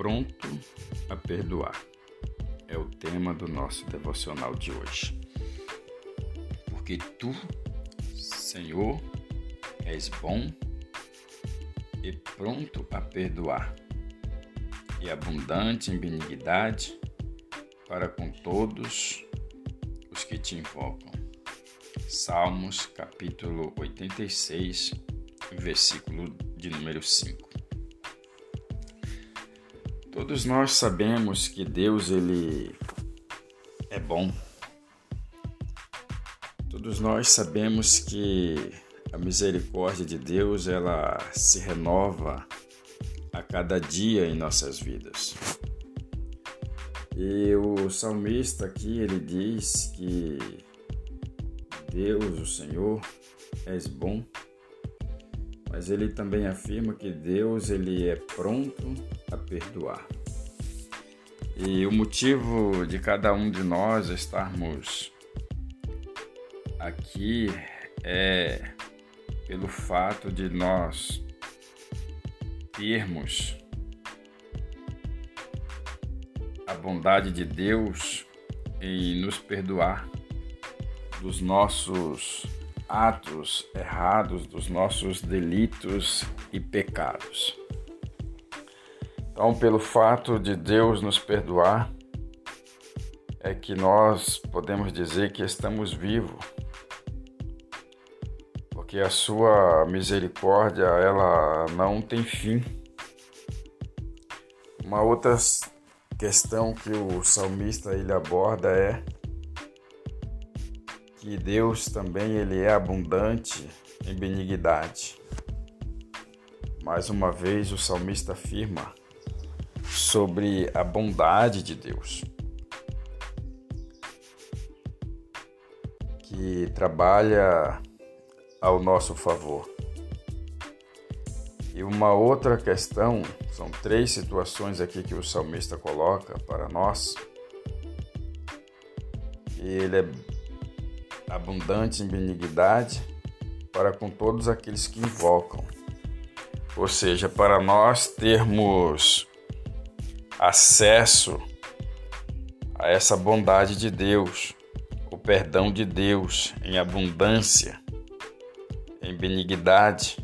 pronto a perdoar. É o tema do nosso devocional de hoje. Porque tu, Senhor, és bom e pronto a perdoar, e abundante em benignidade para com todos os que te invocam. Salmos capítulo 86, versículo de número 5. Todos nós sabemos que Deus ele é bom. Todos nós sabemos que a misericórdia de Deus ela se renova a cada dia em nossas vidas. E o salmista aqui ele diz que Deus, o Senhor, és bom mas ele também afirma que Deus ele é pronto a perdoar. E o motivo de cada um de nós estarmos aqui é pelo fato de nós termos a bondade de Deus em nos perdoar dos nossos atos errados, dos nossos delitos e pecados. Então, pelo fato de Deus nos perdoar, é que nós podemos dizer que estamos vivos, porque a sua misericórdia ela não tem fim. Uma outra questão que o salmista ele aborda é que Deus também ele é abundante em benignidade. Mais uma vez o salmista afirma sobre a bondade de Deus, que trabalha ao nosso favor. E uma outra questão, são três situações aqui que o salmista coloca para nós. E ele é abundante em benignidade para com todos aqueles que invocam. Ou seja, para nós termos acesso a essa bondade de Deus, o perdão de Deus em abundância, em benignidade,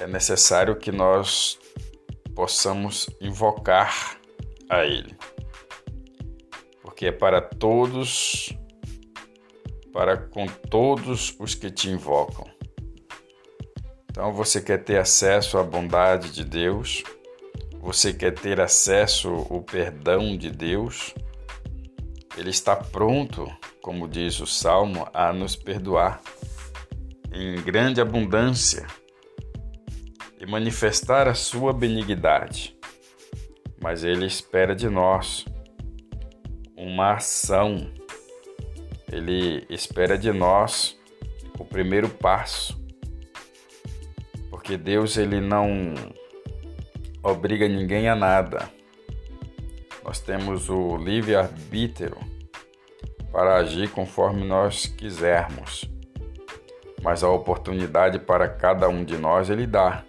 é necessário que nós possamos invocar a Ele, porque é para todos para com todos os que te invocam. Então você quer ter acesso à bondade de Deus? Você quer ter acesso ao perdão de Deus? Ele está pronto, como diz o Salmo, a nos perdoar em grande abundância e manifestar a sua benignidade. Mas ele espera de nós uma ação ele espera de nós o primeiro passo. Porque Deus ele não obriga ninguém a nada. Nós temos o livre arbítrio para agir conforme nós quisermos. Mas a oportunidade para cada um de nós ele dá.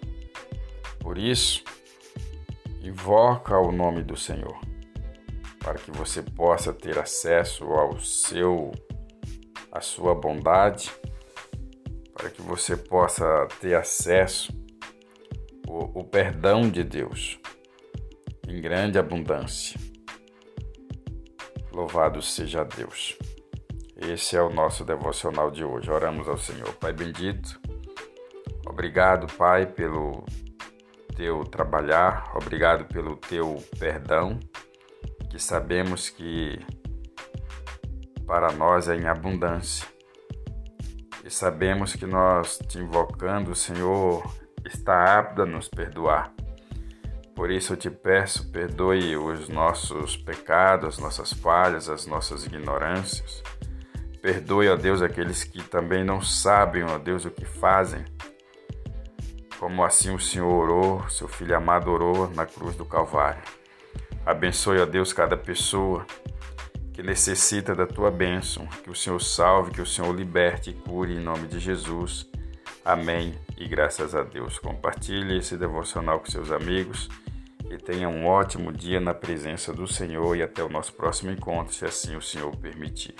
Por isso, invoca o nome do Senhor, para que você possa ter acesso ao seu a sua bondade, para que você possa ter acesso ao, ao perdão de Deus em grande abundância. Louvado seja Deus. Esse é o nosso devocional de hoje. Oramos ao Senhor. Pai bendito, obrigado, Pai, pelo teu trabalhar, obrigado pelo teu perdão, que sabemos que para nós é em abundância. E sabemos que nós, te invocando, o Senhor está apto a nos perdoar. Por isso eu te peço, perdoe os nossos pecados, nossas falhas, as nossas ignorâncias. Perdoe, ó Deus, aqueles que também não sabem, ó Deus, o que fazem. Como assim o Senhor orou, seu filho amado orou na cruz do Calvário. Abençoe, ó Deus, cada pessoa que necessita da tua bênção. Que o Senhor salve, que o Senhor liberte e cure em nome de Jesus. Amém e graças a Deus. Compartilhe esse devocional com seus amigos Que tenha um ótimo dia na presença do Senhor e até o nosso próximo encontro, se assim o Senhor permitir.